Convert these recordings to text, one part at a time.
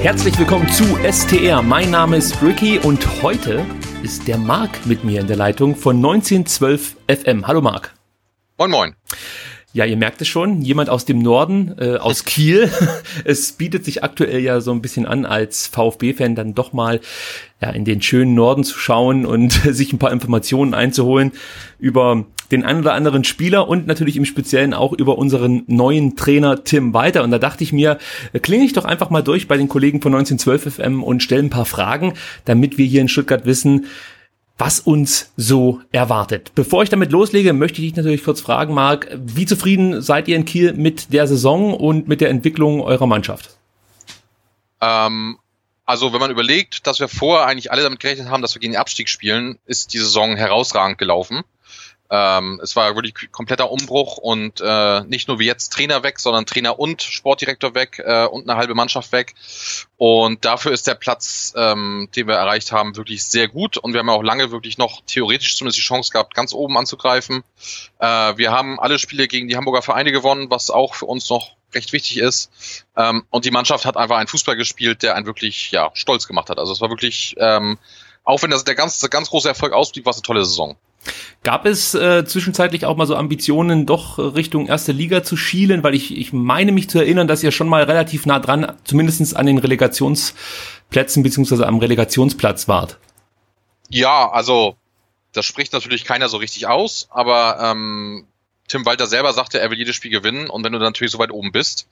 Herzlich willkommen zu STR. Mein Name ist Ricky und heute ist der Marc mit mir in der Leitung von 1912 FM. Hallo Marc. Moin Moin. Ja, ihr merkt es schon, jemand aus dem Norden, äh, aus Kiel. es bietet sich aktuell ja so ein bisschen an, als VfB-Fan dann doch mal ja, in den schönen Norden zu schauen und sich ein paar Informationen einzuholen über den ein oder anderen Spieler und natürlich im Speziellen auch über unseren neuen Trainer Tim Walter. Und da dachte ich mir, klinge ich doch einfach mal durch bei den Kollegen von 1912 FM und stelle ein paar Fragen, damit wir hier in Stuttgart wissen, was uns so erwartet. Bevor ich damit loslege, möchte ich dich natürlich kurz fragen, Marc, wie zufrieden seid ihr in Kiel mit der Saison und mit der Entwicklung eurer Mannschaft? Ähm, also wenn man überlegt, dass wir vorher eigentlich alle damit gerechnet haben, dass wir gegen den Abstieg spielen, ist die Saison herausragend gelaufen. Ähm, es war wirklich kompletter Umbruch und äh, nicht nur wie jetzt Trainer weg, sondern Trainer und Sportdirektor weg äh, und eine halbe Mannschaft weg. Und dafür ist der Platz, ähm, den wir erreicht haben, wirklich sehr gut. Und wir haben auch lange wirklich noch theoretisch zumindest die Chance gehabt, ganz oben anzugreifen. Äh, wir haben alle Spiele gegen die Hamburger Vereine gewonnen, was auch für uns noch recht wichtig ist. Ähm, und die Mannschaft hat einfach einen Fußball gespielt, der einen wirklich ja stolz gemacht hat. Also es war wirklich, ähm, auch wenn das der ganz, ganz große Erfolg ausblieb, war es eine tolle Saison. Gab es äh, zwischenzeitlich auch mal so Ambitionen, doch Richtung erste Liga zu schielen? Weil ich, ich meine mich zu erinnern, dass ihr schon mal relativ nah dran, zumindestens an den Relegationsplätzen beziehungsweise am Relegationsplatz wart. Ja, also das spricht natürlich keiner so richtig aus, aber ähm, Tim Walter selber sagte, er will jedes Spiel gewinnen und wenn du dann natürlich so weit oben bist,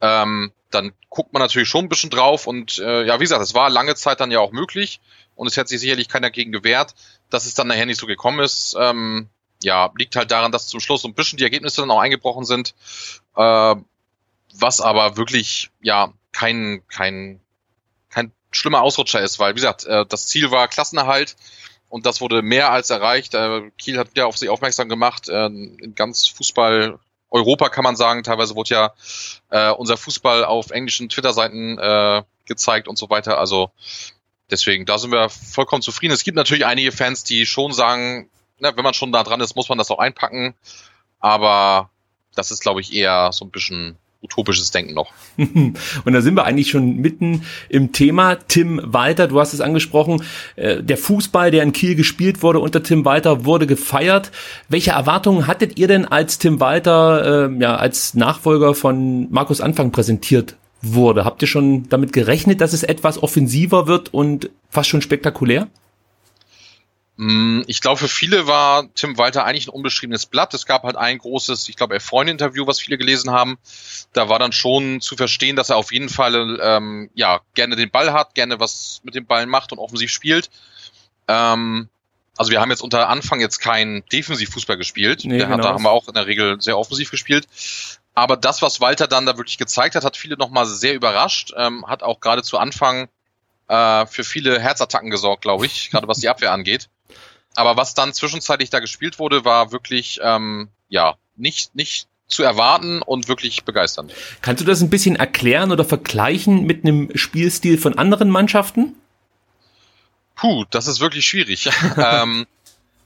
ähm, dann guckt man natürlich schon ein bisschen drauf und äh, ja, wie gesagt, es war lange Zeit dann ja auch möglich und es hat sich sicherlich keiner gegen gewehrt, dass es dann nachher nicht so gekommen ist. Ähm, ja, liegt halt daran, dass zum Schluss so ein bisschen die Ergebnisse dann auch eingebrochen sind, äh, was aber wirklich ja kein kein kein schlimmer Ausrutscher ist, weil wie gesagt, äh, das Ziel war Klassenerhalt und das wurde mehr als erreicht. Äh, Kiel hat wieder auf sich aufmerksam gemacht. Äh, in ganz Fußball Europa kann man sagen, teilweise wurde ja äh, unser Fußball auf englischen Twitter-Seiten äh, gezeigt und so weiter. Also deswegen, da sind wir vollkommen zufrieden. Es gibt natürlich einige Fans, die schon sagen, na, wenn man schon da dran ist, muss man das auch einpacken. Aber das ist, glaube ich, eher so ein bisschen utopisches Denken noch. Und da sind wir eigentlich schon mitten im Thema. Tim Walter, du hast es angesprochen, äh, der Fußball, der in Kiel gespielt wurde unter Tim Walter, wurde gefeiert. Welche Erwartungen hattet ihr denn, als Tim Walter äh, ja als Nachfolger von Markus Anfang präsentiert wurde? Habt ihr schon damit gerechnet, dass es etwas offensiver wird und fast schon spektakulär? Mm, ich glaube, für viele war Tim Walter eigentlich ein unbeschriebenes Blatt. Es gab halt ein großes, ich glaube, Freund-Interview, was viele gelesen haben. Da war dann schon zu verstehen, dass er auf jeden Fall ähm, ja gerne den Ball hat, gerne was mit dem Ball macht und offensiv spielt. Ähm, also wir haben jetzt unter Anfang jetzt keinen Defensivfußball gespielt. Nee, genau. hat, da haben wir auch in der Regel sehr offensiv gespielt. Aber das, was Walter dann da wirklich gezeigt hat, hat viele nochmal sehr überrascht. Ähm, hat auch gerade zu Anfang äh, für viele Herzattacken gesorgt, glaube ich, gerade was die Abwehr angeht. Aber was dann zwischenzeitlich da gespielt wurde, war wirklich, ähm, ja, nicht, nicht zu erwarten und wirklich begeisternd. Kannst du das ein bisschen erklären oder vergleichen mit einem Spielstil von anderen Mannschaften? Puh, das ist wirklich schwierig. ähm,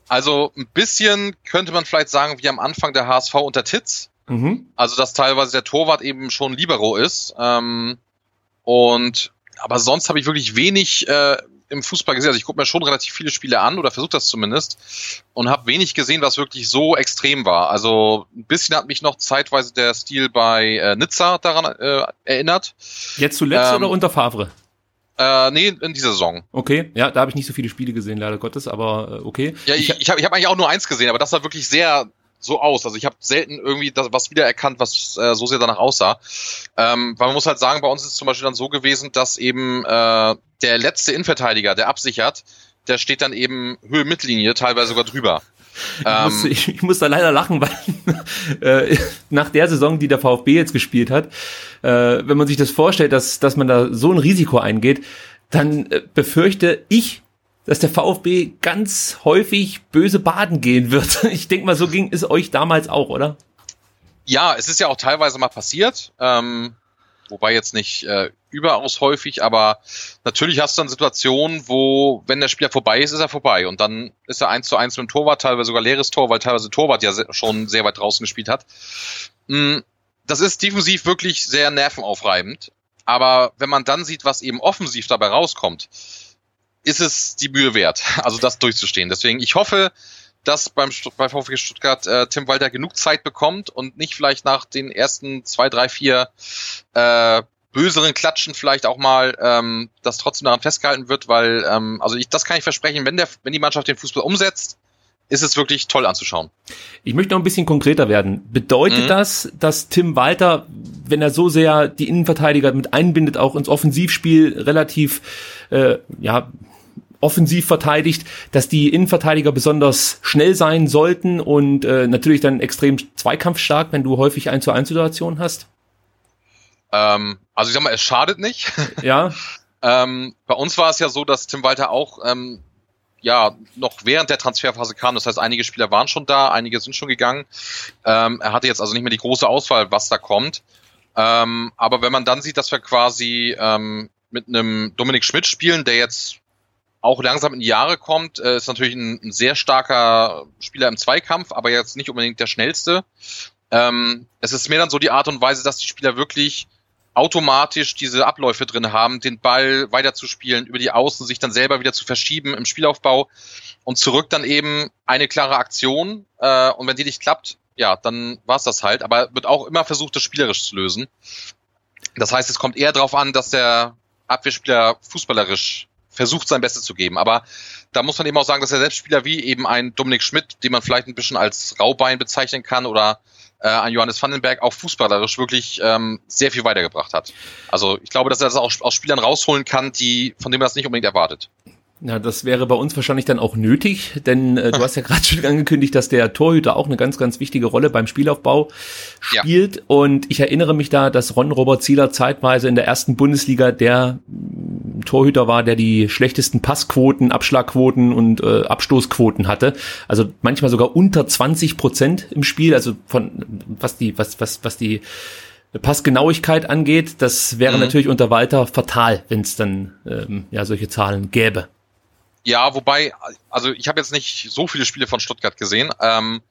also ein bisschen könnte man vielleicht sagen, wie am Anfang der HSV unter Titz. Mhm. Also dass teilweise der Torwart eben schon Libero ist. Ähm, und aber sonst habe ich wirklich wenig äh, im Fußball gesehen. Also ich gucke mir schon relativ viele Spiele an oder versuche das zumindest und habe wenig gesehen, was wirklich so extrem war. Also ein bisschen hat mich noch zeitweise der Stil bei äh, Nizza daran äh, erinnert. Jetzt zuletzt ähm, oder unter Favre? Äh, nee, in dieser Saison. Okay, ja, da habe ich nicht so viele Spiele gesehen, leider Gottes, aber äh, okay. Ja, ich, ich habe ich hab eigentlich auch nur eins gesehen, aber das war wirklich sehr so aus. Also ich habe selten irgendwie das, was wiedererkannt, was äh, so sehr danach aussah. Ähm, weil man muss halt sagen, bei uns ist es zum Beispiel dann so gewesen, dass eben äh, der letzte Innenverteidiger, der absichert, der steht dann eben Höhe Mittellinie, teilweise sogar drüber. Ich, ähm, muss, ich, ich, muss da leider lachen, weil äh, nach der Saison, die der VfB jetzt gespielt hat, äh, wenn man sich das vorstellt, dass, dass man da so ein Risiko eingeht, dann äh, befürchte ich, dass der VfB ganz häufig böse baden gehen wird. Ich denke mal, so ging es euch damals auch, oder? Ja, es ist ja auch teilweise mal passiert. Ähm, wobei jetzt nicht äh, überaus häufig, aber natürlich hast du dann Situationen, wo, wenn der Spieler vorbei ist, ist er vorbei und dann ist er eins zu eins mit dem Torwart, teilweise sogar leeres Tor, weil teilweise Torwart ja schon sehr weit draußen gespielt hat. Mm, das ist defensiv wirklich sehr nervenaufreibend, aber wenn man dann sieht, was eben offensiv dabei rauskommt, ist es die Mühe wert, also das durchzustehen. Deswegen, ich hoffe, dass beim bei VfB Stuttgart äh, Tim Walter genug Zeit bekommt und nicht vielleicht nach den ersten zwei, drei, vier äh, böseren Klatschen vielleicht auch mal ähm, das trotzdem daran festgehalten wird, weil ähm, also ich das kann ich versprechen, wenn der wenn die Mannschaft den Fußball umsetzt, ist es wirklich toll anzuschauen. Ich möchte noch ein bisschen konkreter werden. Bedeutet mhm. das, dass Tim Walter, wenn er so sehr die Innenverteidiger mit einbindet, auch ins Offensivspiel relativ äh, ja offensiv verteidigt, dass die Innenverteidiger besonders schnell sein sollten und äh, natürlich dann extrem zweikampfstark, wenn du häufig 1 zu 1 Situationen hast? Ähm, also ich sag mal, es schadet nicht. Ja. ähm, bei uns war es ja so, dass Tim Walter auch ähm, ja noch während der Transferphase kam. Das heißt, einige Spieler waren schon da, einige sind schon gegangen. Ähm, er hatte jetzt also nicht mehr die große Auswahl, was da kommt. Ähm, aber wenn man dann sieht, dass wir quasi ähm, mit einem Dominik Schmidt spielen, der jetzt auch langsam in die Jahre kommt, äh, ist natürlich ein, ein, sehr starker Spieler im Zweikampf, aber jetzt nicht unbedingt der schnellste. Ähm, es ist mehr dann so die Art und Weise, dass die Spieler wirklich automatisch diese Abläufe drin haben, den Ball weiterzuspielen, über die Außen sich dann selber wieder zu verschieben im Spielaufbau und zurück dann eben eine klare Aktion. Äh, und wenn die nicht klappt, ja, dann war's das halt. Aber wird auch immer versucht, das spielerisch zu lösen. Das heißt, es kommt eher darauf an, dass der Abwehrspieler fußballerisch versucht sein Bestes zu geben. Aber da muss man eben auch sagen, dass der Selbstspieler wie eben ein Dominik Schmidt, den man vielleicht ein bisschen als Raubein bezeichnen kann oder äh, ein Johannes Vandenberg auch fußballerisch wirklich ähm, sehr viel weitergebracht hat. Also ich glaube, dass er das auch aus Spielern rausholen kann, die von dem er das nicht unbedingt erwartet. Ja, das wäre bei uns wahrscheinlich dann auch nötig, denn äh, du hast ja gerade schon angekündigt, dass der Torhüter auch eine ganz, ganz wichtige Rolle beim Spielaufbau spielt. Ja. Und ich erinnere mich da, dass Ron Robert Zieler zeitweise in der ersten Bundesliga der Torhüter war, der die schlechtesten Passquoten, Abschlagquoten und äh, Abstoßquoten hatte. Also manchmal sogar unter 20 Prozent im Spiel, also von was die, was, was, was die Passgenauigkeit angeht. Das wäre mhm. natürlich unter Walter fatal, wenn es dann ähm, ja solche Zahlen gäbe. Ja, wobei, also ich habe jetzt nicht so viele Spiele von Stuttgart gesehen, ähm,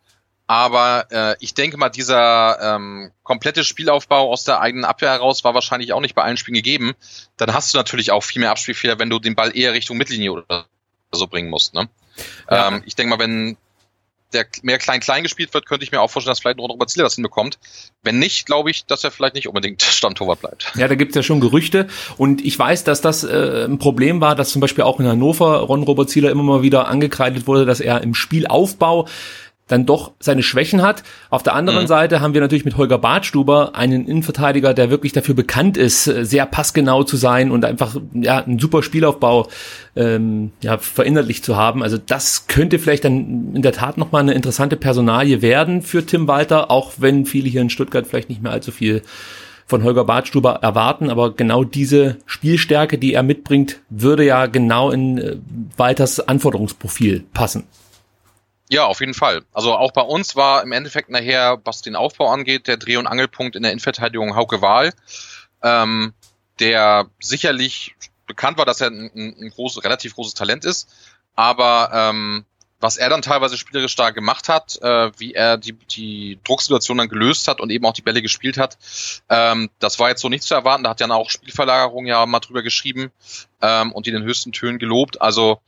aber äh, ich denke mal, dieser ähm, komplette Spielaufbau aus der eigenen Abwehr heraus war wahrscheinlich auch nicht bei allen Spielen gegeben. Dann hast du natürlich auch viel mehr Abspielfehler, wenn du den Ball eher Richtung Mittellinie oder so bringen musst. Ne? Ja. Ähm, ich denke mal, wenn der mehr klein-klein gespielt wird, könnte ich mir auch vorstellen, dass vielleicht ein Robert Zieler das hinbekommt. Wenn nicht, glaube ich, dass er vielleicht nicht unbedingt Stammtorwart bleibt. Ja, da gibt's ja schon Gerüchte und ich weiß, dass das äh, ein Problem war, dass zum Beispiel auch in Hannover Ron Robert Zieler immer mal wieder angekreidet wurde, dass er im Spielaufbau dann doch seine Schwächen hat. Auf der anderen mhm. Seite haben wir natürlich mit Holger Bartstuber einen Innenverteidiger, der wirklich dafür bekannt ist, äh, sehr passgenau zu sein und einfach ja einen super Spielaufbau ähm, ja, verinnerlicht zu haben. Also das könnte vielleicht dann in der Tat nochmal eine interessante Personalie werden für Tim Walter, auch wenn viele hier in Stuttgart vielleicht nicht mehr allzu viel von Holger Bartstuber erwarten, aber genau diese Spielstärke, die er mitbringt, würde ja genau in äh, Walters Anforderungsprofil passen. Ja, auf jeden Fall. Also auch bei uns war im Endeffekt nachher, was den Aufbau angeht, der Dreh- und Angelpunkt in der Innenverteidigung Hauke Wahl, ähm, der sicherlich bekannt war, dass er ein, ein, großes, relativ großes Talent ist, aber ähm, was er dann teilweise spielerisch da gemacht hat, äh, wie er die, die Drucksituation dann gelöst hat und eben auch die Bälle gespielt hat, ähm, das war jetzt so nicht zu erwarten. Da hat Jan auch Spielverlagerung ja mal drüber geschrieben ähm, und die in den höchsten Tönen gelobt. Also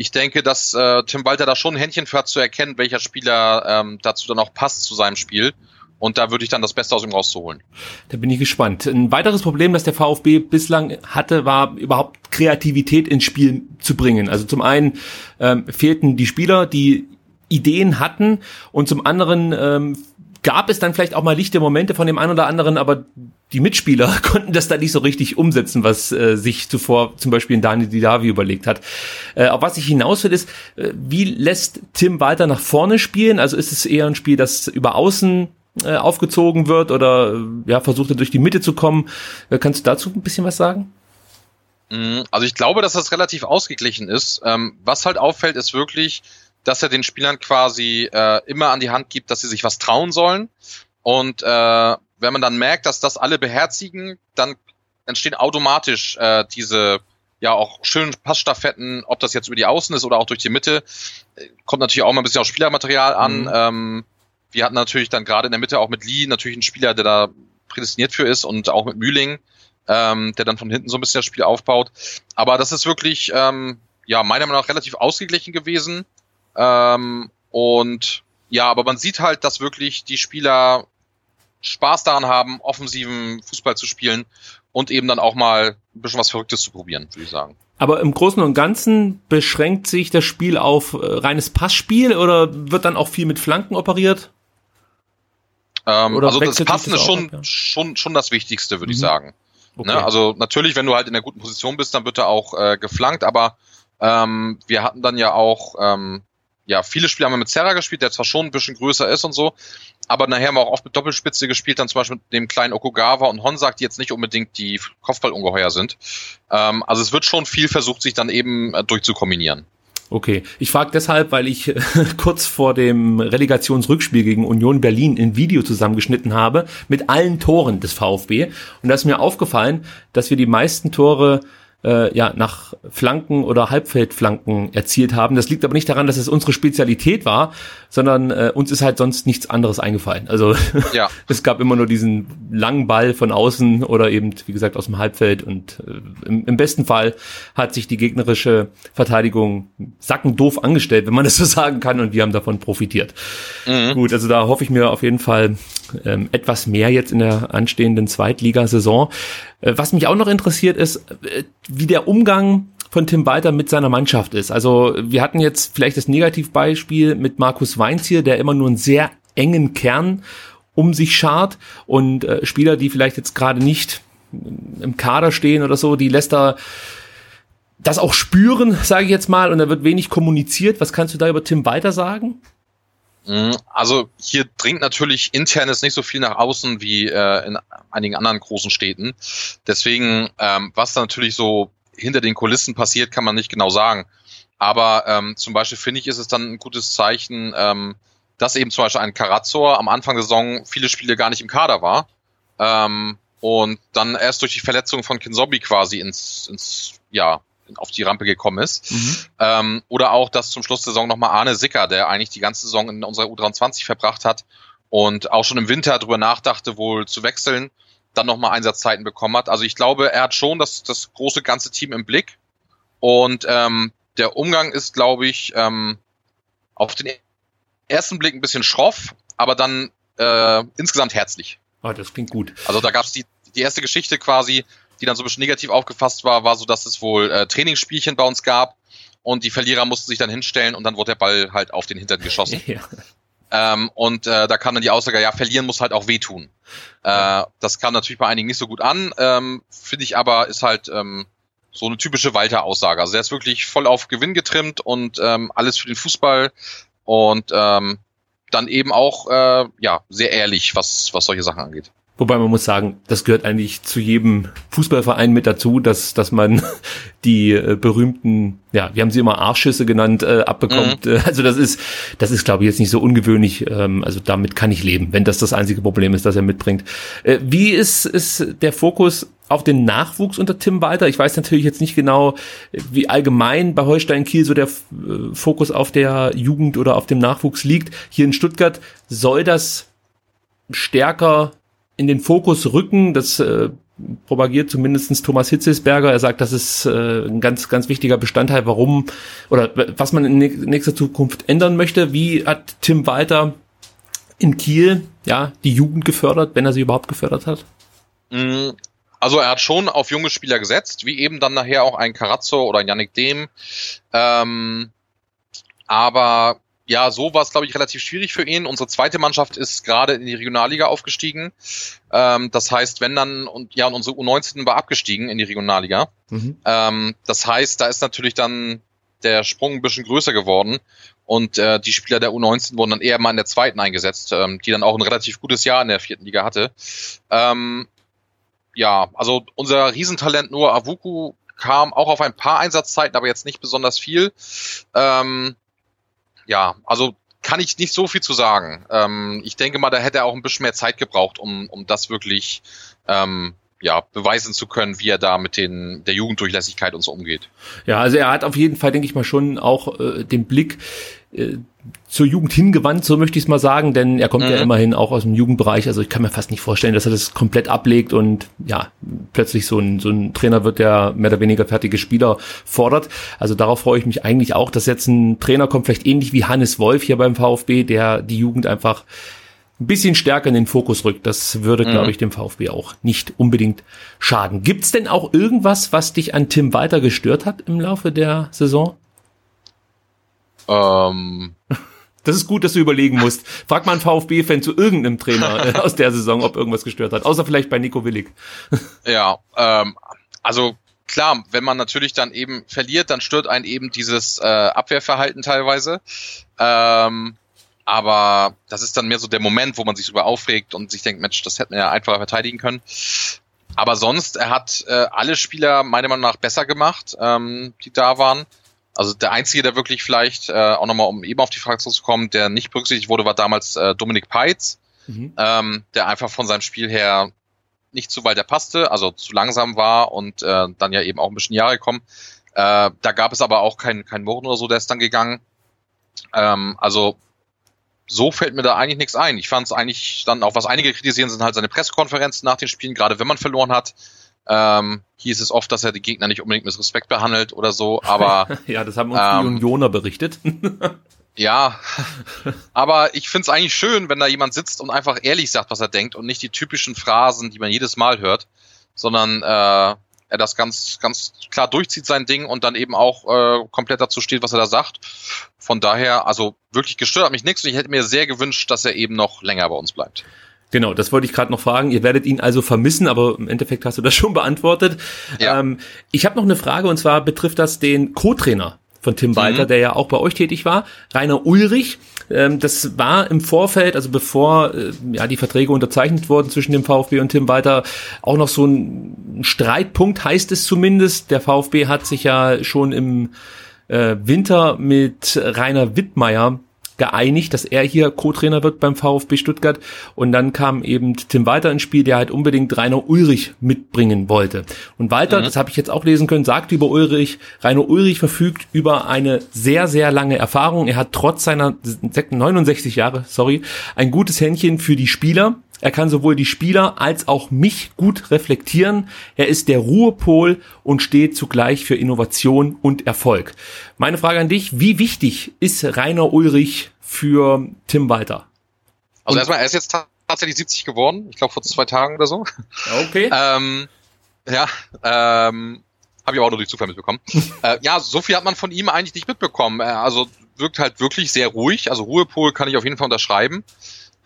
ich denke, dass äh, Tim Walter da schon ein Händchen für hat zu erkennen, welcher Spieler ähm, dazu dann auch passt zu seinem Spiel. Und da würde ich dann das Beste aus ihm rauszuholen. Da bin ich gespannt. Ein weiteres Problem, das der VfB bislang hatte, war überhaupt Kreativität ins Spiel zu bringen. Also zum einen ähm, fehlten die Spieler, die Ideen hatten und zum anderen ähm, gab es dann vielleicht auch mal lichte Momente von dem einen oder anderen, aber die Mitspieler konnten das da nicht so richtig umsetzen, was äh, sich zuvor zum Beispiel in Daniel Didavi überlegt hat. Äh, auf was ich hinaus will, ist, äh, wie lässt Tim weiter nach vorne spielen? Also ist es eher ein Spiel, das über außen äh, aufgezogen wird oder ja, versucht er durch die Mitte zu kommen. Äh, kannst du dazu ein bisschen was sagen? Mm, also ich glaube, dass das relativ ausgeglichen ist. Ähm, was halt auffällt, ist wirklich, dass er den Spielern quasi äh, immer an die Hand gibt, dass sie sich was trauen sollen. Und äh, wenn man dann merkt, dass das alle beherzigen, dann entstehen automatisch äh, diese ja auch schönen Passstaffetten, ob das jetzt über die Außen ist oder auch durch die Mitte. Kommt natürlich auch mal ein bisschen auf Spielermaterial an. Mhm. Ähm, wir hatten natürlich dann gerade in der Mitte auch mit Lee natürlich einen Spieler, der da prädestiniert für ist und auch mit Mühling, ähm, der dann von hinten so ein bisschen das Spiel aufbaut. Aber das ist wirklich, ähm, ja, meiner Meinung nach relativ ausgeglichen gewesen. Ähm, und ja, aber man sieht halt, dass wirklich die Spieler Spaß daran haben, offensiven Fußball zu spielen und eben dann auch mal ein bisschen was Verrücktes zu probieren, würde ich sagen. Aber im Großen und Ganzen beschränkt sich das Spiel auf äh, reines Passspiel oder wird dann auch viel mit Flanken operiert? Ähm, also das Passen ist schon, ab, ja? schon, schon das Wichtigste, würde mhm. ich sagen. Okay. Ne? Also natürlich, wenn du halt in der guten Position bist, dann wird er auch äh, geflankt, aber ähm, wir hatten dann ja auch, ähm, ja, viele Spiele haben wir mit Serra gespielt, der zwar schon ein bisschen größer ist und so, aber nachher haben wir auch oft mit Doppelspitze gespielt, dann zum Beispiel mit dem kleinen Okugawa und Honsak, die jetzt nicht unbedingt die Kopfballungeheuer sind. Ähm, also es wird schon viel versucht, sich dann eben äh, durchzukombinieren. Okay, ich frage deshalb, weil ich kurz vor dem Relegationsrückspiel gegen Union Berlin ein Video zusammengeschnitten habe mit allen Toren des VfB und da ist mir aufgefallen, dass wir die meisten Tore äh, ja, nach Flanken oder Halbfeldflanken erzielt haben. Das liegt aber nicht daran, dass es unsere Spezialität war, sondern äh, uns ist halt sonst nichts anderes eingefallen. Also ja. es gab immer nur diesen langen Ball von außen oder eben, wie gesagt, aus dem Halbfeld und äh, im, im, besten Fall hat sich die gegnerische Verteidigung sackendoof angestellt, wenn man das so sagen kann und wir haben davon profitiert. Mhm. Gut, also da hoffe ich mir auf jeden Fall ähm, etwas mehr jetzt in der anstehenden Zweitligasaison. Äh, was mich auch noch interessiert ist, äh, wie der Umgang von Tim Walter mit seiner Mannschaft ist. Also wir hatten jetzt vielleicht das Negativbeispiel mit Markus Weinz hier, der immer nur einen sehr engen Kern um sich schart und äh, Spieler, die vielleicht jetzt gerade nicht im Kader stehen oder so, die lässt er das auch spüren, sage ich jetzt mal, und da wird wenig kommuniziert. Was kannst du da über Tim Walter sagen? Mhm. Also hier dringt natürlich internes nicht so viel nach außen wie äh, in einigen anderen großen Städten. Deswegen, ähm, was da natürlich so hinter den Kulissen passiert, kann man nicht genau sagen. Aber ähm, zum Beispiel finde ich, ist es dann ein gutes Zeichen, ähm, dass eben zum Beispiel ein Karazor am Anfang der Saison viele Spiele gar nicht im Kader war. Ähm, und dann erst durch die Verletzung von Kinzobi quasi ins, ins ja, auf die Rampe gekommen ist. Mhm. Ähm, oder auch, dass zum Schluss der Saison nochmal Arne Sicker, der eigentlich die ganze Saison in unserer U23 verbracht hat und auch schon im Winter darüber nachdachte, wohl zu wechseln, dann nochmal Einsatzzeiten bekommen hat. Also ich glaube, er hat schon das, das große ganze Team im Blick. Und ähm, der Umgang ist, glaube ich, ähm, auf den ersten Blick ein bisschen schroff, aber dann äh, insgesamt herzlich. Oh, das klingt gut. Also da gab es die, die erste Geschichte quasi, die dann so ein bisschen negativ aufgefasst war, war so, dass es wohl äh, Trainingsspielchen bei uns gab und die Verlierer mussten sich dann hinstellen und dann wurde der Ball halt auf den Hintern geschossen. Ja. Ähm, und äh, da kam dann die Aussage, ja, verlieren muss halt auch wehtun. Äh, das kam natürlich bei einigen nicht so gut an, ähm, finde ich aber, ist halt ähm, so eine typische Walter-Aussage. Also der ist wirklich voll auf Gewinn getrimmt und ähm, alles für den Fußball und ähm, dann eben auch äh, ja sehr ehrlich, was, was solche Sachen angeht. Wobei man muss sagen, das gehört eigentlich zu jedem Fußballverein mit dazu, dass, dass man die äh, berühmten, ja, wir haben sie immer Arschschüsse genannt, äh, abbekommt. Mhm. Also das ist, das ist, glaube ich, jetzt nicht so ungewöhnlich. Ähm, also damit kann ich leben, wenn das das einzige Problem ist, das er mitbringt. Äh, wie ist, ist der Fokus auf den Nachwuchs unter Tim Walter? Ich weiß natürlich jetzt nicht genau, wie allgemein bei Holstein Kiel so der äh, Fokus auf der Jugend oder auf dem Nachwuchs liegt. Hier in Stuttgart soll das stärker in den Fokus rücken. Das äh, propagiert zumindestens Thomas Hitzesberger. Er sagt, das ist äh, ein ganz, ganz wichtiger Bestandteil, warum oder was man in nächster Zukunft ändern möchte. Wie hat Tim Walter in Kiel ja die Jugend gefördert, wenn er sie überhaupt gefördert hat? Mm, also er hat schon auf junge Spieler gesetzt, wie eben dann nachher auch ein Carazzo oder ein Yannick Dehm. Ähm, aber ja, so war es, glaube ich, relativ schwierig für ihn. Unsere zweite Mannschaft ist gerade in die Regionalliga aufgestiegen. Ähm, das heißt, wenn dann, und ja, und unsere U19 war abgestiegen in die Regionalliga. Mhm. Ähm, das heißt, da ist natürlich dann der Sprung ein bisschen größer geworden. Und äh, die Spieler der U19 wurden dann eher mal in der zweiten eingesetzt, ähm, die dann auch ein relativ gutes Jahr in der vierten Liga hatte. Ähm, ja, also unser Riesentalent Noah Avuku kam auch auf ein paar Einsatzzeiten, aber jetzt nicht besonders viel. Ähm, ja, also kann ich nicht so viel zu sagen. Ähm, ich denke mal, da hätte er auch ein bisschen mehr Zeit gebraucht, um, um das wirklich ähm, ja, beweisen zu können, wie er da mit den, der Jugenddurchlässigkeit und so umgeht. Ja, also er hat auf jeden Fall, denke ich mal, schon auch äh, den Blick äh, zur Jugend hingewandt, so möchte ich es mal sagen, denn er kommt mhm. ja immerhin auch aus dem Jugendbereich. Also ich kann mir fast nicht vorstellen, dass er das komplett ablegt und ja, plötzlich so ein, so ein Trainer wird, der mehr oder weniger fertige Spieler fordert. Also darauf freue ich mich eigentlich auch, dass jetzt ein Trainer kommt, vielleicht ähnlich wie Hannes Wolf hier beim VfB, der die Jugend einfach ein bisschen stärker in den Fokus rückt. Das würde, mhm. glaube ich, dem VfB auch nicht unbedingt schaden. Gibt's denn auch irgendwas, was dich an Tim Walter gestört hat im Laufe der Saison? Ähm. Das ist gut, dass du überlegen musst. Frag mal einen VfB-Fan zu irgendeinem Trainer äh, aus der Saison, ob irgendwas gestört hat. Außer vielleicht bei Nico Willig. ja, ähm, also klar, wenn man natürlich dann eben verliert, dann stört einen eben dieses äh, Abwehrverhalten teilweise. Ähm, aber das ist dann mehr so der Moment, wo man sich darüber aufregt und sich denkt, Mensch, das hätten wir ja einfacher verteidigen können. Aber sonst, er hat äh, alle Spieler meiner Meinung nach besser gemacht, ähm, die da waren. Also der einzige, der wirklich vielleicht, äh, auch nochmal, um eben auf die Frage zu kommen, der nicht berücksichtigt wurde, war damals äh, Dominik Peitz, mhm. ähm, der einfach von seinem Spiel her nicht zu weit er passte, also zu langsam war und äh, dann ja eben auch ein bisschen Jahre kommen. Äh, da gab es aber auch keinen kein Morden oder so, der ist dann gegangen. Ähm, also so fällt mir da eigentlich nichts ein. Ich fand es eigentlich dann auch, was einige kritisieren, sind halt seine Pressekonferenzen nach den Spielen, gerade wenn man verloren hat. Ähm, hieß es oft, dass er die Gegner nicht unbedingt mit Respekt behandelt oder so, aber. ja, das haben uns ähm, die Unioner berichtet. ja, aber ich finde es eigentlich schön, wenn da jemand sitzt und einfach ehrlich sagt, was er denkt und nicht die typischen Phrasen, die man jedes Mal hört, sondern äh, er das ganz, ganz klar durchzieht, sein Ding und dann eben auch äh, komplett dazu steht, was er da sagt. Von daher, also wirklich gestört hat mich nichts und ich hätte mir sehr gewünscht, dass er eben noch länger bei uns bleibt. Genau, das wollte ich gerade noch fragen. Ihr werdet ihn also vermissen, aber im Endeffekt hast du das schon beantwortet. Ja. Ähm, ich habe noch eine Frage und zwar betrifft das den Co-Trainer von Tim Walter, mhm. der ja auch bei euch tätig war, Rainer Ulrich. Ähm, das war im Vorfeld, also bevor äh, ja die Verträge unterzeichnet wurden zwischen dem VfB und Tim Walter, auch noch so ein Streitpunkt, heißt es zumindest. Der VfB hat sich ja schon im äh, Winter mit Rainer Wittmeier geeinigt, dass er hier Co-Trainer wird beim VfB Stuttgart. Und dann kam eben Tim Walter ins Spiel, der halt unbedingt Rainer Ulrich mitbringen wollte. Und Walter, mhm. das habe ich jetzt auch lesen können, sagt über Ulrich, Rainer Ulrich verfügt über eine sehr, sehr lange Erfahrung. Er hat trotz seiner 69 Jahre, sorry, ein gutes Händchen für die Spieler. Er kann sowohl die Spieler als auch mich gut reflektieren. Er ist der Ruhepol und steht zugleich für Innovation und Erfolg. Meine Frage an dich, wie wichtig ist Rainer Ulrich für Tim Walter? Also erstmal, er ist jetzt tatsächlich 70 geworden. Ich glaube vor zwei Tagen oder so. Okay. ähm, ja, ähm, habe ich auch nur durch Zufall mitbekommen. äh, ja, so viel hat man von ihm eigentlich nicht mitbekommen. Also wirkt halt wirklich sehr ruhig. Also Ruhepol kann ich auf jeden Fall unterschreiben.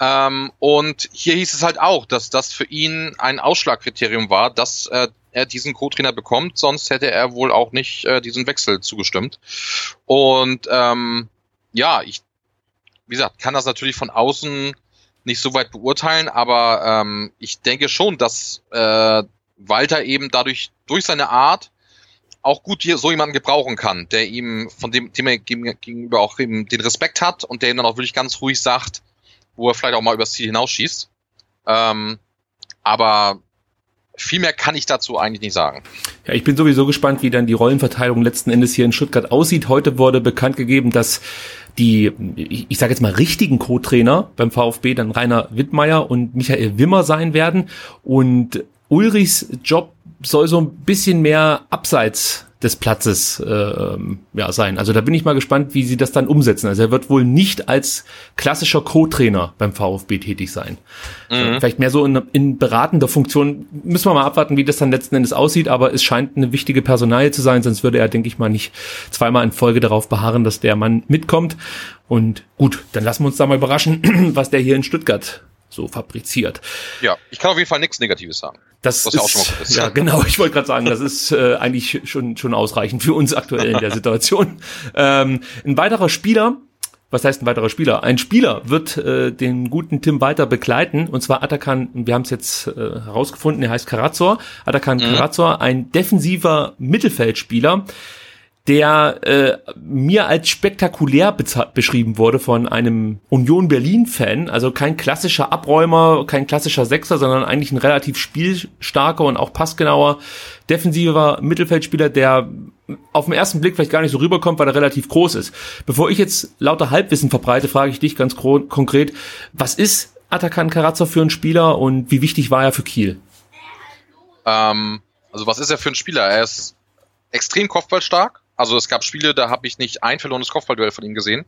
Ähm, und hier hieß es halt auch, dass das für ihn ein Ausschlagkriterium war, dass äh, er diesen Co-Trainer bekommt, sonst hätte er wohl auch nicht äh, diesen Wechsel zugestimmt. Und ähm, ja, ich, wie gesagt, kann das natürlich von außen nicht so weit beurteilen, aber ähm, ich denke schon, dass äh, Walter eben dadurch durch seine Art auch gut hier so jemanden gebrauchen kann, der ihm von dem, dem er gegenüber auch eben den Respekt hat und der ihm dann auch wirklich ganz ruhig sagt, wo er vielleicht auch mal übers Ziel hinausschießt. Ähm, aber viel mehr kann ich dazu eigentlich nicht sagen. Ja, ich bin sowieso gespannt, wie dann die Rollenverteilung letzten Endes hier in Stuttgart aussieht. Heute wurde bekannt gegeben, dass die, ich, ich sage jetzt mal, richtigen Co-Trainer beim VfB dann Rainer Wittmeier und Michael Wimmer sein werden. Und Ulrichs Job soll so ein bisschen mehr abseits des Platzes äh, ja, sein. Also da bin ich mal gespannt, wie sie das dann umsetzen. Also er wird wohl nicht als klassischer Co-Trainer beim VfB tätig sein. Mhm. Vielleicht mehr so in, in beratender Funktion. Müssen wir mal abwarten, wie das dann letzten Endes aussieht, aber es scheint eine wichtige Personalie zu sein, sonst würde er, denke ich mal, nicht zweimal in Folge darauf beharren, dass der Mann mitkommt. Und gut, dann lassen wir uns da mal überraschen, was der hier in Stuttgart so fabriziert. Ja, ich kann auf jeden Fall nichts Negatives sagen. Das ist, ist. ja genau, ich wollte gerade sagen, das ist äh, eigentlich schon, schon ausreichend für uns aktuell in der Situation. Ähm, ein weiterer Spieler, was heißt ein weiterer Spieler? Ein Spieler wird äh, den guten Tim weiter begleiten, und zwar Atakan, wir haben es jetzt äh, herausgefunden, er heißt Karazor, Atakan mhm. Karazor, ein defensiver Mittelfeldspieler, der äh, mir als spektakulär beschrieben wurde von einem Union Berlin-Fan. Also kein klassischer Abräumer, kein klassischer Sechser, sondern eigentlich ein relativ spielstarker und auch passgenauer defensiver Mittelfeldspieler, der auf den ersten Blick vielleicht gar nicht so rüberkommt, weil er relativ groß ist. Bevor ich jetzt lauter Halbwissen verbreite, frage ich dich ganz konkret, was ist Atakan Karazov für ein Spieler und wie wichtig war er für Kiel? Ähm, also was ist er für ein Spieler? Er ist extrem kopfballstark, also es gab Spiele, da habe ich nicht ein verlorenes Kopfballduell von ihm gesehen.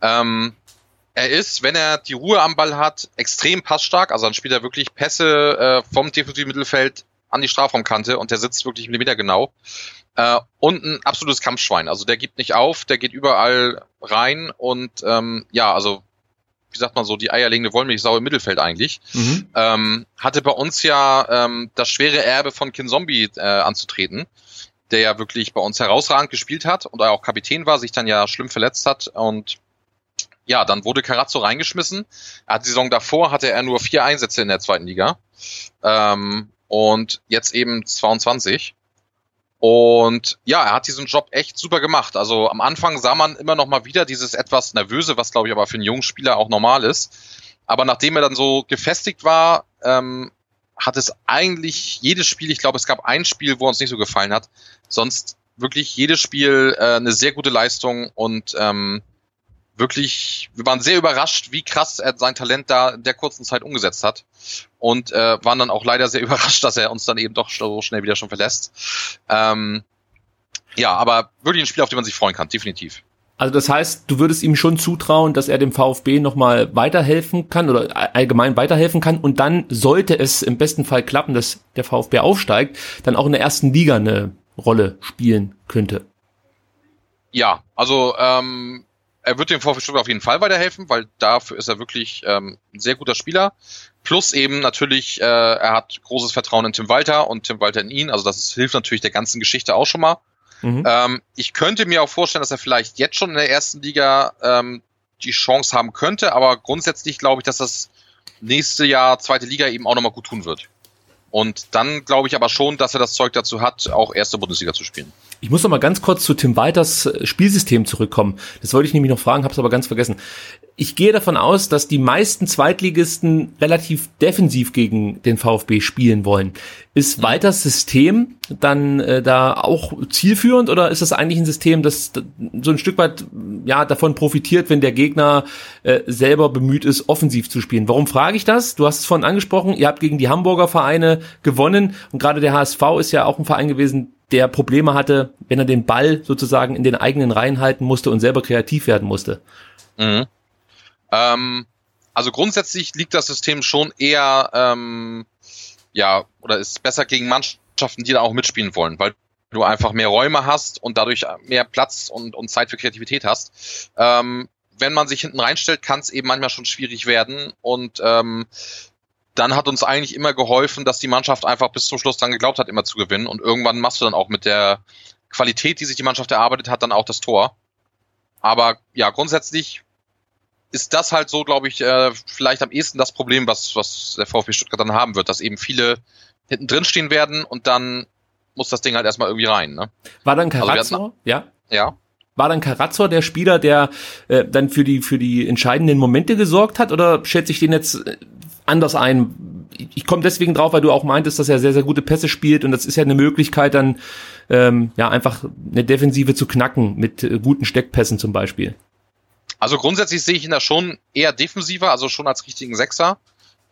Ähm, er ist, wenn er die Ruhe am Ball hat, extrem passstark. Also dann spielt er wirklich Pässe äh, vom defensiven Mittelfeld an die Strafraumkante und der sitzt wirklich Millimeter genau. Äh, und ein absolutes Kampfschwein. Also der gibt nicht auf, der geht überall rein und ähm, ja, also wie sagt man so, die eierlegende Wollmilchsau im Mittelfeld eigentlich. Mhm. Ähm, hatte bei uns ja ähm, das schwere Erbe von Kin Zombie äh, anzutreten der ja wirklich bei uns herausragend gespielt hat und auch Kapitän war, sich dann ja schlimm verletzt hat und ja, dann wurde Carazzo reingeschmissen. Er hat die Saison davor hatte er nur vier Einsätze in der zweiten Liga ähm, und jetzt eben 22. Und ja, er hat diesen Job echt super gemacht. Also am Anfang sah man immer noch mal wieder dieses etwas nervöse, was glaube ich aber für einen jungen Spieler auch normal ist. Aber nachdem er dann so gefestigt war, ähm, hat es eigentlich jedes Spiel, ich glaube, es gab ein Spiel, wo uns nicht so gefallen hat. Sonst wirklich jedes Spiel äh, eine sehr gute Leistung und ähm, wirklich, wir waren sehr überrascht, wie krass er sein Talent da in der kurzen Zeit umgesetzt hat. Und äh, waren dann auch leider sehr überrascht, dass er uns dann eben doch so schnell wieder schon verlässt. Ähm, ja, aber wirklich ein Spiel, auf den man sich freuen kann, definitiv. Also das heißt, du würdest ihm schon zutrauen, dass er dem VfB nochmal weiterhelfen kann oder allgemein weiterhelfen kann und dann sollte es im besten Fall klappen, dass der VfB aufsteigt, dann auch in der ersten Liga eine Rolle spielen könnte. Ja, also ähm, er wird dem VfB auf jeden Fall weiterhelfen, weil dafür ist er wirklich ähm, ein sehr guter Spieler. Plus eben natürlich, äh, er hat großes Vertrauen in Tim Walter und Tim Walter in ihn. Also das hilft natürlich der ganzen Geschichte auch schon mal. Mhm. Ähm, ich könnte mir auch vorstellen, dass er vielleicht jetzt schon in der ersten Liga ähm, die Chance haben könnte, aber grundsätzlich glaube ich, dass das nächste Jahr zweite Liga eben auch nochmal gut tun wird. Und dann glaube ich aber schon, dass er das Zeug dazu hat, auch erste Bundesliga zu spielen. Ich muss noch mal ganz kurz zu Tim Walters äh, Spielsystem zurückkommen. Das wollte ich nämlich noch fragen, habe es aber ganz vergessen. Ich gehe davon aus, dass die meisten Zweitligisten relativ defensiv gegen den VfB spielen wollen. Ist mhm. Walters System dann äh, da auch zielführend oder ist das eigentlich ein System, das so ein Stück weit ja davon profitiert, wenn der Gegner äh, selber bemüht ist, offensiv zu spielen? Warum frage ich das? Du hast es vorhin angesprochen, ihr habt gegen die Hamburger Vereine gewonnen und gerade der HSV ist ja auch ein Verein gewesen, der Probleme hatte, wenn er den Ball sozusagen in den eigenen Reihen halten musste und selber kreativ werden musste. Mhm. Ähm, also grundsätzlich liegt das System schon eher, ähm, ja, oder ist besser gegen Mannschaften, die da auch mitspielen wollen, weil du einfach mehr Räume hast und dadurch mehr Platz und, und Zeit für Kreativität hast. Ähm, wenn man sich hinten reinstellt, kann es eben manchmal schon schwierig werden und ähm, dann hat uns eigentlich immer geholfen, dass die Mannschaft einfach bis zum Schluss dann geglaubt hat, immer zu gewinnen und irgendwann machst du dann auch mit der Qualität, die sich die Mannschaft erarbeitet hat, dann auch das Tor. Aber ja, grundsätzlich ist das halt so, glaube ich, äh, vielleicht am ehesten das Problem, was, was der VfB Stuttgart dann haben wird, dass eben viele hinten drin stehen werden und dann muss das Ding halt erstmal irgendwie rein. Ne? War dann Carazzo? Also ja. Ja. War dann Carazzo der Spieler, der äh, dann für die für die entscheidenden Momente gesorgt hat oder schätze ich den jetzt äh, anders ein? ich komme deswegen drauf, weil du auch meintest, dass er sehr, sehr gute Pässe spielt und das ist ja eine Möglichkeit dann, ähm, ja, einfach eine Defensive zu knacken mit äh, guten Steckpässen zum Beispiel. Also grundsätzlich sehe ich ihn da schon eher defensiver, also schon als richtigen Sechser.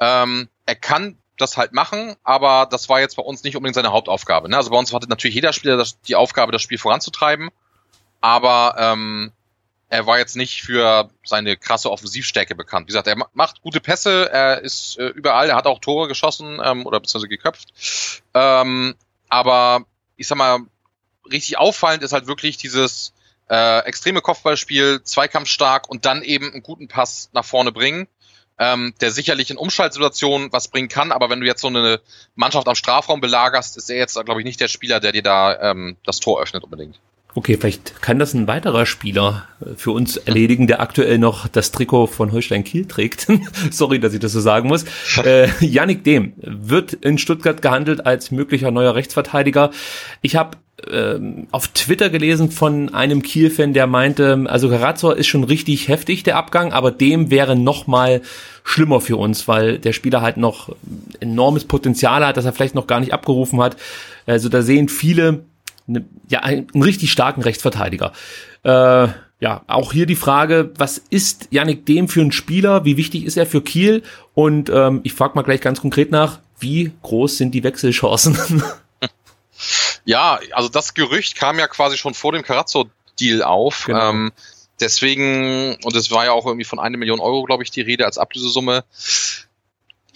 Ähm, er kann das halt machen, aber das war jetzt bei uns nicht unbedingt seine Hauptaufgabe. Ne? Also bei uns hatte natürlich jeder Spieler das, die Aufgabe, das Spiel voranzutreiben, aber ähm, er war jetzt nicht für seine krasse Offensivstärke bekannt. Wie gesagt, er macht gute Pässe, er ist äh, überall, er hat auch Tore geschossen ähm, oder beziehungsweise geköpft. Ähm, aber ich sag mal, richtig auffallend ist halt wirklich dieses äh, extreme Kopfballspiel, zweikampfstark und dann eben einen guten Pass nach vorne bringen ähm, der sicherlich in Umschaltsituationen was bringen kann, aber wenn du jetzt so eine Mannschaft am Strafraum belagerst, ist er jetzt, glaube ich, nicht der Spieler, der dir da ähm, das Tor öffnet unbedingt. Okay, vielleicht kann das ein weiterer Spieler äh, für uns erledigen, der aktuell noch das Trikot von Holstein Kiel trägt. Sorry, dass ich das so sagen muss. Äh, Yannick Dehm wird in Stuttgart gehandelt als möglicher neuer Rechtsverteidiger. Ich habe ähm, auf Twitter gelesen von einem Kiel-Fan, der meinte, also Garazor ist schon richtig heftig, der Abgang, aber dem wäre noch mal schlimmer für uns, weil der Spieler halt noch enormes Potenzial hat, das er vielleicht noch gar nicht abgerufen hat. Also da sehen viele ne, ja einen, einen richtig starken Rechtsverteidiger. Äh, ja, auch hier die Frage, was ist Yannick Dem für ein Spieler? Wie wichtig ist er für Kiel? Und ähm, ich frage mal gleich ganz konkret nach, wie groß sind die Wechselchancen? Ja, also das Gerücht kam ja quasi schon vor dem Carazzo-Deal auf. Genau. Ähm, deswegen, und es war ja auch irgendwie von einer Million Euro, glaube ich, die Rede als Ablösesumme.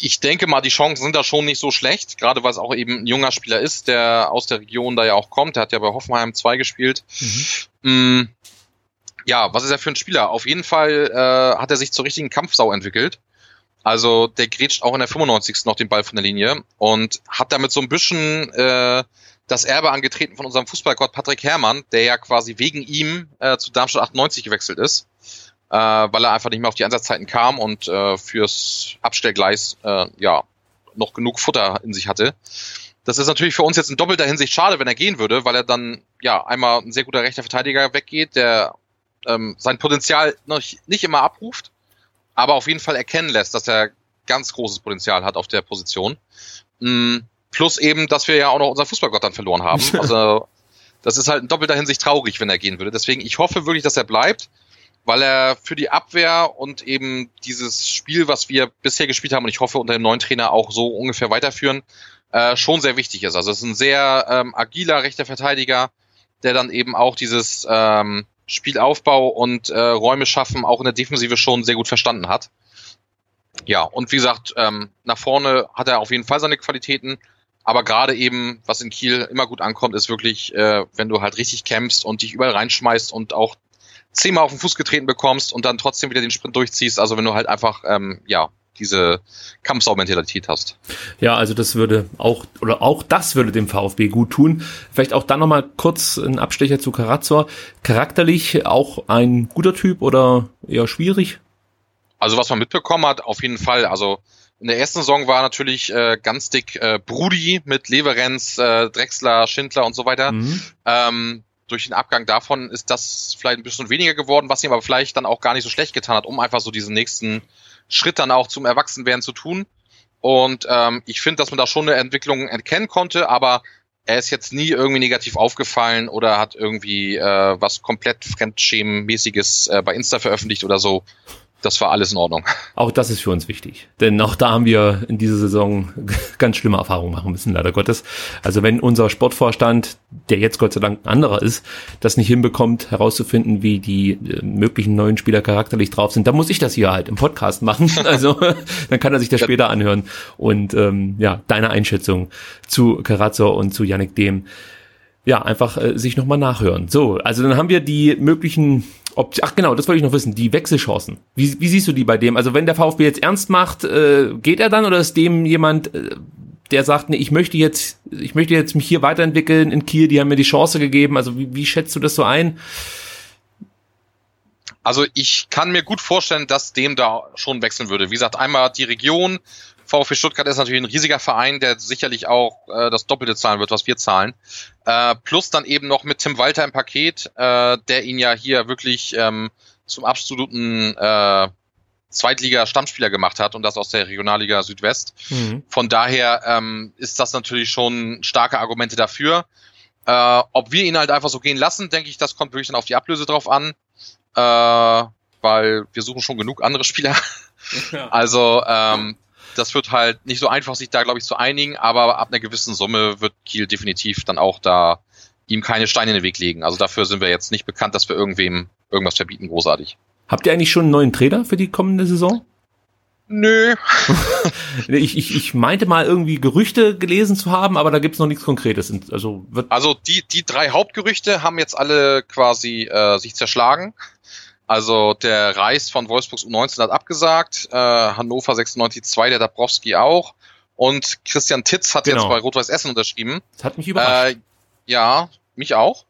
Ich denke mal, die Chancen sind da schon nicht so schlecht, gerade weil es auch eben ein junger Spieler ist, der aus der Region da ja auch kommt. Der hat ja bei Hoffenheim 2 gespielt. Mhm. Mm, ja, was ist er für ein Spieler? Auf jeden Fall äh, hat er sich zur richtigen Kampfsau entwickelt. Also der grätscht auch in der 95. noch den Ball von der Linie und hat damit so ein bisschen äh, das Erbe angetreten von unserem Fußballgott Patrick Herrmann, der ja quasi wegen ihm äh, zu Darmstadt 98 gewechselt ist, äh, weil er einfach nicht mehr auf die Einsatzzeiten kam und äh, fürs Abstellgleis äh, ja noch genug Futter in sich hatte. Das ist natürlich für uns jetzt in doppelter Hinsicht schade, wenn er gehen würde, weil er dann ja einmal ein sehr guter rechter Verteidiger weggeht, der ähm, sein Potenzial noch nicht immer abruft, aber auf jeden Fall erkennen lässt, dass er ganz großes Potenzial hat auf der Position. Mm, Plus eben, dass wir ja auch noch unseren Fußballgott dann verloren haben. Also das ist halt in doppelter Hinsicht traurig, wenn er gehen würde. Deswegen, ich hoffe wirklich, dass er bleibt, weil er für die Abwehr und eben dieses Spiel, was wir bisher gespielt haben, und ich hoffe unter dem neuen Trainer auch so ungefähr weiterführen, äh, schon sehr wichtig ist. Also es ist ein sehr ähm, agiler rechter Verteidiger, der dann eben auch dieses ähm, Spielaufbau und äh, Räume schaffen auch in der Defensive schon sehr gut verstanden hat. Ja, und wie gesagt, ähm, nach vorne hat er auf jeden Fall seine Qualitäten. Aber gerade eben, was in Kiel immer gut ankommt, ist wirklich, äh, wenn du halt richtig kämpfst und dich überall reinschmeißt und auch zehnmal auf den Fuß getreten bekommst und dann trotzdem wieder den Sprint durchziehst. Also wenn du halt einfach, ähm, ja, diese Kampfsau-Mentalität hast. Ja, also das würde auch, oder auch das würde dem VfB gut tun. Vielleicht auch dann nochmal kurz ein Abstecher zu Karazor. Charakterlich auch ein guter Typ oder eher schwierig? Also was man mitbekommen hat, auf jeden Fall. Also in der ersten Saison war natürlich äh, ganz dick äh, Brudi mit Leverenz, äh, Drexler, Schindler und so weiter. Mhm. Ähm, durch den Abgang davon ist das vielleicht ein bisschen weniger geworden, was ihm aber vielleicht dann auch gar nicht so schlecht getan hat, um einfach so diesen nächsten Schritt dann auch zum Erwachsenwerden zu tun. Und ähm, ich finde, dass man da schon eine Entwicklung erkennen konnte, aber er ist jetzt nie irgendwie negativ aufgefallen oder hat irgendwie äh, was komplett Fremdschämenmäßiges äh, bei Insta veröffentlicht oder so das war alles in Ordnung. Auch das ist für uns wichtig. Denn auch da haben wir in dieser Saison ganz schlimme Erfahrungen machen müssen, leider Gottes. Also wenn unser Sportvorstand, der jetzt Gott sei Dank ein anderer ist, das nicht hinbekommt, herauszufinden, wie die äh, möglichen neuen Spieler charakterlich drauf sind, dann muss ich das hier halt im Podcast machen. Also dann kann er sich das später anhören. Und ähm, ja, deine Einschätzung zu Karazor und zu Yannick Dehm ja, einfach äh, sich nochmal nachhören. So, also dann haben wir die möglichen ob, ach genau, das wollte ich noch wissen, die Wechselchancen. Wie, wie siehst du die bei dem? Also wenn der VfB jetzt ernst macht, äh, geht er dann oder ist dem jemand, äh, der sagt, nee, ich möchte jetzt, ich möchte jetzt mich hier weiterentwickeln in Kiel, die haben mir die Chance gegeben. Also wie, wie schätzt du das so ein? Also ich kann mir gut vorstellen, dass dem da schon wechseln würde. Wie gesagt, einmal die Region, VfB Stuttgart ist natürlich ein riesiger Verein, der sicherlich auch äh, das Doppelte zahlen wird, was wir zahlen. Äh, plus dann eben noch mit Tim Walter im Paket, äh, der ihn ja hier wirklich ähm, zum absoluten äh, Zweitliga-Stammspieler gemacht hat und das aus der Regionalliga Südwest. Mhm. Von daher ähm, ist das natürlich schon starke Argumente dafür. Äh, ob wir ihn halt einfach so gehen lassen, denke ich, das kommt wirklich dann auf die Ablöse drauf an. Äh, weil wir suchen schon genug andere Spieler. Ja. Also ähm, das wird halt nicht so einfach, sich da, glaube ich, zu einigen, aber ab einer gewissen Summe wird Kiel definitiv dann auch da ihm keine Steine in den Weg legen. Also dafür sind wir jetzt nicht bekannt, dass wir irgendwem irgendwas verbieten, großartig. Habt ihr eigentlich schon einen neuen Trainer für die kommende Saison? Nö. ich, ich, ich meinte mal irgendwie Gerüchte gelesen zu haben, aber da gibt's noch nichts Konkretes. Also, wird also die, die drei Hauptgerüchte haben jetzt alle quasi äh, sich zerschlagen. Also der Reis von Wolfsburgs U19 hat abgesagt, äh, Hannover 96-2, der Dabrowski auch. Und Christian Titz hat genau. jetzt bei Rot-Weiß Essen unterschrieben. Das hat mich überrascht. Äh, ja, mich auch.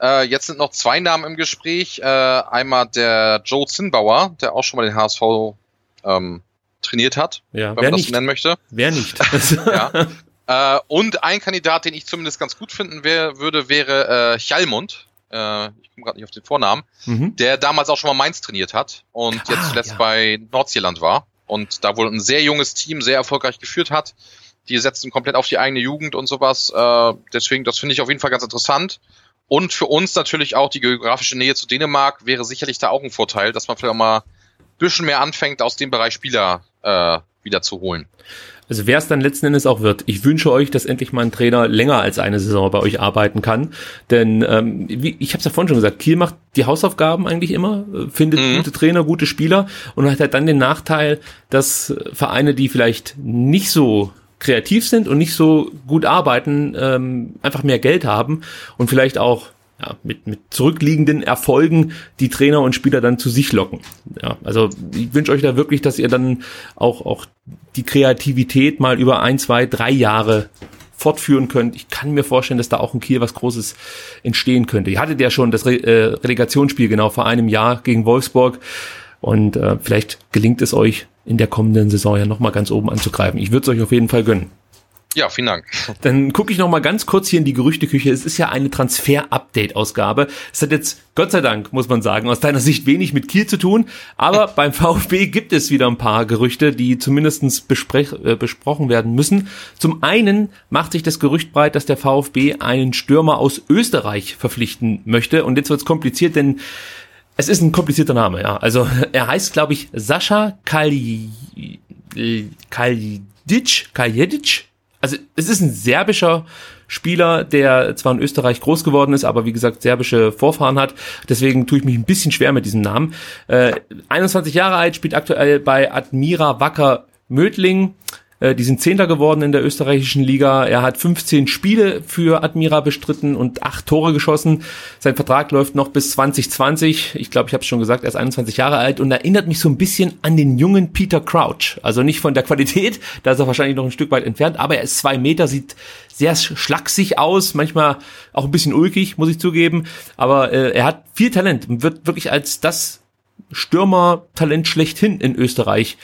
Äh, jetzt sind noch zwei Namen im Gespräch. Äh, einmal der Joe Zinnbauer, der auch schon mal den HSV ähm, trainiert hat, ja, wenn man das nicht. nennen möchte. Wer nicht? ja. Äh, und ein Kandidat, den ich zumindest ganz gut finden wär, würde, wäre äh, Chalmund. Äh, ich komme gerade nicht auf den Vornamen, mhm. der damals auch schon mal Mainz trainiert hat und ah, jetzt zuletzt ja. bei Nordseeland war und da wohl ein sehr junges Team sehr erfolgreich geführt hat. Die setzen komplett auf die eigene Jugend und sowas. Äh, deswegen, das finde ich auf jeden Fall ganz interessant. Und für uns natürlich auch die geografische Nähe zu Dänemark wäre sicherlich da auch ein Vorteil, dass man vielleicht auch mal ein bisschen mehr anfängt, aus dem Bereich Spieler äh, wieder zu holen. Also wer es dann letzten Endes auch wird, ich wünsche euch, dass endlich mal ein Trainer länger als eine Saison bei euch arbeiten kann. Denn ähm, wie, ich habe es ja vorhin schon gesagt, Kiel macht die Hausaufgaben eigentlich immer, äh, findet mhm. gute Trainer, gute Spieler und hat halt dann den Nachteil, dass Vereine, die vielleicht nicht so kreativ sind und nicht so gut arbeiten, ähm, einfach mehr Geld haben und vielleicht auch ja, mit, mit zurückliegenden Erfolgen die Trainer und Spieler dann zu sich locken. Ja, also ich wünsche euch da wirklich, dass ihr dann auch, auch die Kreativität mal über ein, zwei, drei Jahre fortführen könnt. Ich kann mir vorstellen, dass da auch in Kiel was Großes entstehen könnte. Ihr hattet ja schon das Re äh, Relegationsspiel genau vor einem Jahr gegen Wolfsburg und äh, vielleicht gelingt es euch in der kommenden Saison ja nochmal ganz oben anzugreifen. Ich würde es euch auf jeden Fall gönnen. Ja, vielen Dank. Dann gucke ich noch mal ganz kurz hier in die Gerüchteküche. Es ist ja eine Transfer-Update-Ausgabe. Es hat jetzt, Gott sei Dank, muss man sagen, aus deiner Sicht wenig mit Kiel zu tun. Aber beim VfB gibt es wieder ein paar Gerüchte, die zumindestens äh, besprochen werden müssen. Zum einen macht sich das Gerücht breit, dass der VfB einen Stürmer aus Österreich verpflichten möchte. Und jetzt wird es kompliziert, denn es ist ein komplizierter Name, ja. Also er heißt, glaube ich, Sascha Kalj Kaljic, Kaljic, also es ist ein serbischer Spieler, der zwar in Österreich groß geworden ist, aber wie gesagt serbische Vorfahren hat. Deswegen tue ich mich ein bisschen schwer mit diesem Namen. Äh, 21 Jahre alt, spielt aktuell bei Admira Wacker Mödling. Äh, die sind Zehnter geworden in der österreichischen Liga. Er hat 15 Spiele für Admira bestritten und acht Tore geschossen. Sein Vertrag läuft noch bis 2020. Ich glaube, ich habe es schon gesagt, er ist 21 Jahre alt und erinnert mich so ein bisschen an den jungen Peter Crouch. Also nicht von der Qualität, da ist er wahrscheinlich noch ein Stück weit entfernt, aber er ist zwei Meter, sieht sehr schlaksig aus, manchmal auch ein bisschen ulkig, muss ich zugeben. Aber äh, er hat viel Talent und wird wirklich als das Stürmer-Talent schlechthin in Österreich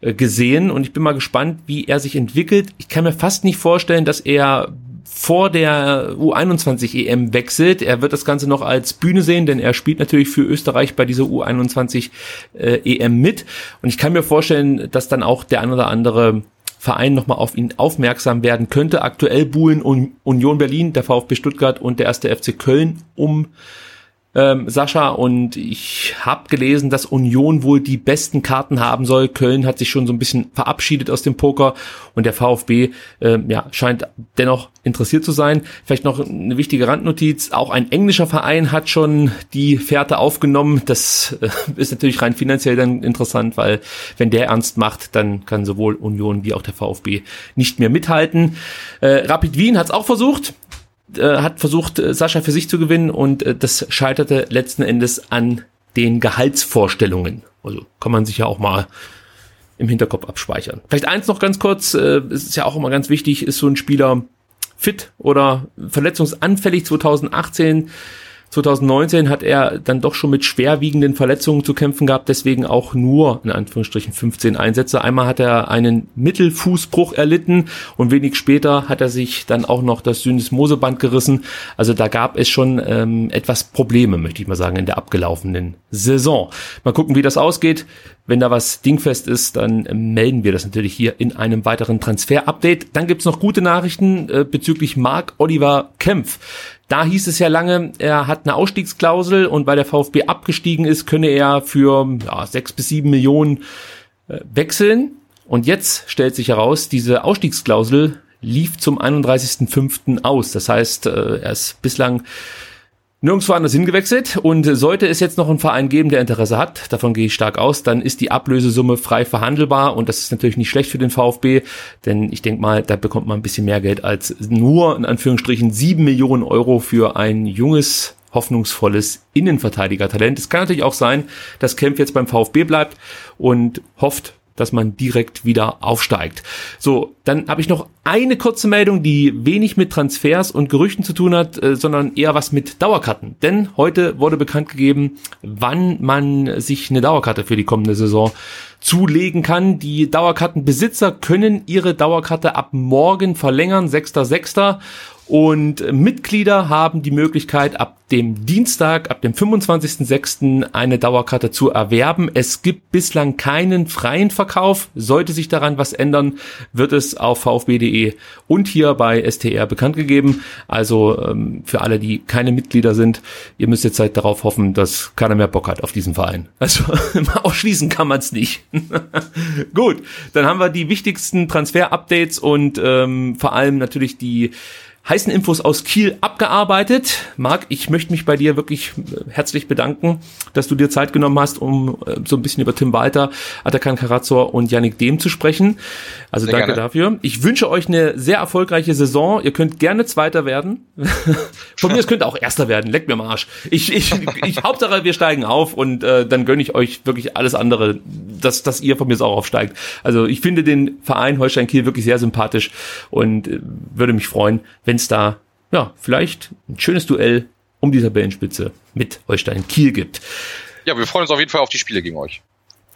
gesehen und ich bin mal gespannt, wie er sich entwickelt. Ich kann mir fast nicht vorstellen, dass er vor der U21 EM wechselt. Er wird das Ganze noch als Bühne sehen, denn er spielt natürlich für Österreich bei dieser U21 äh, EM mit. Und ich kann mir vorstellen, dass dann auch der ein oder andere Verein nochmal auf ihn aufmerksam werden könnte. Aktuell buhlen Union Berlin, der VfB Stuttgart und der erste FC Köln um ähm, Sascha, und ich habe gelesen, dass Union wohl die besten Karten haben soll. Köln hat sich schon so ein bisschen verabschiedet aus dem Poker und der VfB ähm, ja, scheint dennoch interessiert zu sein. Vielleicht noch eine wichtige Randnotiz, auch ein englischer Verein hat schon die Fährte aufgenommen. Das äh, ist natürlich rein finanziell dann interessant, weil wenn der ernst macht, dann kann sowohl Union wie auch der VfB nicht mehr mithalten. Äh, Rapid Wien hat es auch versucht, äh, hat versucht, äh, Sascha für sich zu gewinnen und äh, das scheiterte letzten Endes an den Gehaltsvorstellungen. Also kann man sich ja auch mal im Hinterkopf abspeichern. Vielleicht eins noch ganz kurz, es ist ja auch immer ganz wichtig, ist so ein Spieler fit oder verletzungsanfällig 2018 2019 hat er dann doch schon mit schwerwiegenden Verletzungen zu kämpfen gehabt, deswegen auch nur in Anführungsstrichen 15 Einsätze. Einmal hat er einen Mittelfußbruch erlitten und wenig später hat er sich dann auch noch das Syndesmoseband gerissen. Also da gab es schon ähm, etwas Probleme, möchte ich mal sagen, in der abgelaufenen Saison. Mal gucken, wie das ausgeht Wenn da was dingfest ist, dann melden wir das natürlich hier in einem weiteren Transfer-Update. Dann gibt's noch gute Nachrichten äh, bezüglich Marc Oliver Kempf. Da hieß es ja lange, er hat eine Ausstiegsklausel und weil der VfB abgestiegen ist, könne er für ja, sechs bis sieben Millionen äh, wechseln. Und jetzt stellt sich heraus, diese Ausstiegsklausel lief zum 31.05. aus. Das heißt, äh, er ist bislang nirgendwo anders hingewechselt und sollte es jetzt noch einen Verein geben, der Interesse hat, davon gehe ich stark aus, dann ist die Ablösesumme frei verhandelbar und das ist natürlich nicht schlecht für den VfB, denn ich denke mal, da bekommt man ein bisschen mehr Geld als nur in Anführungsstrichen sieben Millionen Euro für ein junges hoffnungsvolles Innenverteidiger-Talent. Es kann natürlich auch sein, dass Kempf jetzt beim VfB bleibt und hofft, dass man direkt wieder aufsteigt. So, dann habe ich noch eine kurze Meldung, die wenig mit Transfers und Gerüchten zu tun hat, äh, sondern eher was mit Dauerkarten. Denn heute wurde bekannt gegeben, wann man sich eine Dauerkarte für die kommende Saison zulegen kann. Die Dauerkartenbesitzer können ihre Dauerkarte ab morgen verlängern, 6.6. Und Mitglieder haben die Möglichkeit, ab dem Dienstag, ab dem 25.06. eine Dauerkarte zu erwerben. Es gibt bislang keinen freien Verkauf. Sollte sich daran was ändern, wird es auf vfb.de und hier bei STR bekannt gegeben. Also ähm, für alle, die keine Mitglieder sind, ihr müsst jetzt halt darauf hoffen, dass keiner mehr Bock hat auf diesen Verein. Also ausschließen kann man es nicht. Gut, dann haben wir die wichtigsten Transfer-Updates und ähm, vor allem natürlich die heißen Infos aus Kiel abgearbeitet. Marc, ich möchte mich bei dir wirklich äh, herzlich bedanken, dass du dir Zeit genommen hast, um äh, so ein bisschen über Tim Walter, Atakan Karazor und Yannick Dehm zu sprechen. Also sehr danke gerne. dafür. Ich wünsche euch eine sehr erfolgreiche Saison. Ihr könnt gerne Zweiter werden. Von mir, es könnte auch Erster werden. Leck mir am Arsch. Ich, ich, ich, Hauptsache, wir steigen auf und äh, dann gönne ich euch wirklich alles andere, dass, dass ihr von mir auch aufsteigt. Also ich finde den Verein Holstein Kiel wirklich sehr sympathisch und äh, würde mich freuen, wenn es da ja vielleicht ein schönes Duell um die Tabellenspitze mit Holstein Kiel gibt. Ja, wir freuen uns auf jeden Fall auf die Spiele gegen euch.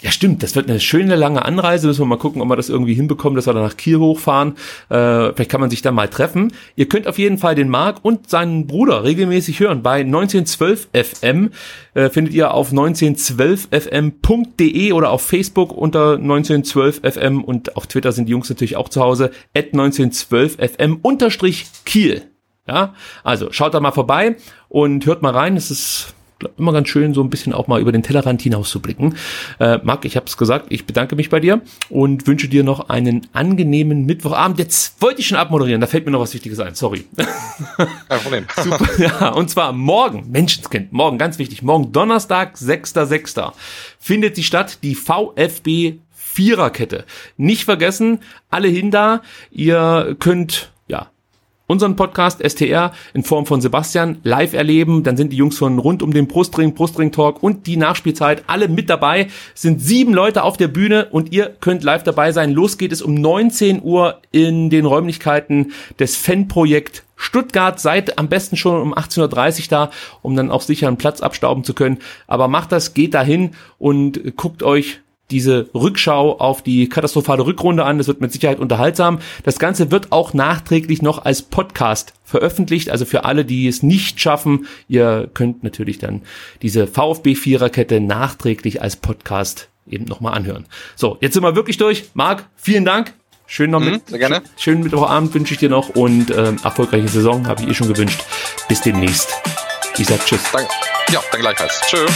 Ja, stimmt. Das wird eine schöne lange Anreise. Müssen wir mal gucken, ob wir das irgendwie hinbekommen, dass wir dann nach Kiel hochfahren. Äh, vielleicht kann man sich da mal treffen. Ihr könnt auf jeden Fall den Marc und seinen Bruder regelmäßig hören. Bei 1912 FM äh, findet ihr auf 1912fm.de oder auf Facebook unter 1912 FM und auf Twitter sind die Jungs natürlich auch zu Hause. At 1912fm unterstrich Kiel. Ja, also schaut da mal vorbei und hört mal rein. Es ist immer ganz schön, so ein bisschen auch mal über den Tellerrand hinaus zu blicken. Äh, Marc, ich habe es gesagt, ich bedanke mich bei dir und wünsche dir noch einen angenehmen Mittwochabend. Jetzt wollte ich schon abmoderieren, da fällt mir noch was Wichtiges ein, sorry. Kein Problem. Super, ja, und zwar morgen, Menschenskind, morgen, ganz wichtig, morgen Donnerstag, 6.6. findet die statt, die VfB Viererkette. Nicht vergessen, alle hin da, ihr könnt unseren Podcast STR in Form von Sebastian live erleben. Dann sind die Jungs von rund um den Brustring, Brustring Talk und die Nachspielzeit alle mit dabei. Es sind sieben Leute auf der Bühne und ihr könnt live dabei sein. Los geht es um 19 Uhr in den Räumlichkeiten des Fanprojekt Stuttgart seid am besten schon um 18.30 Uhr da, um dann auch sicher einen Platz abstauben zu können. Aber macht das, geht dahin und guckt euch diese Rückschau auf die katastrophale Rückrunde an. Das wird mit Sicherheit unterhaltsam. Das Ganze wird auch nachträglich noch als Podcast veröffentlicht. Also für alle, die es nicht schaffen, ihr könnt natürlich dann diese VfB Viererkette nachträglich als Podcast eben nochmal anhören. So, jetzt sind wir wirklich durch. Marc, vielen Dank. Schön noch mhm, mit, sehr gerne. schönen Mittwochabend wünsche ich dir noch und äh, erfolgreiche Saison habe ich eh schon gewünscht. Bis demnächst. Ich sag Tschüss. Danke. Ja, dann gleichfalls. Tschüss.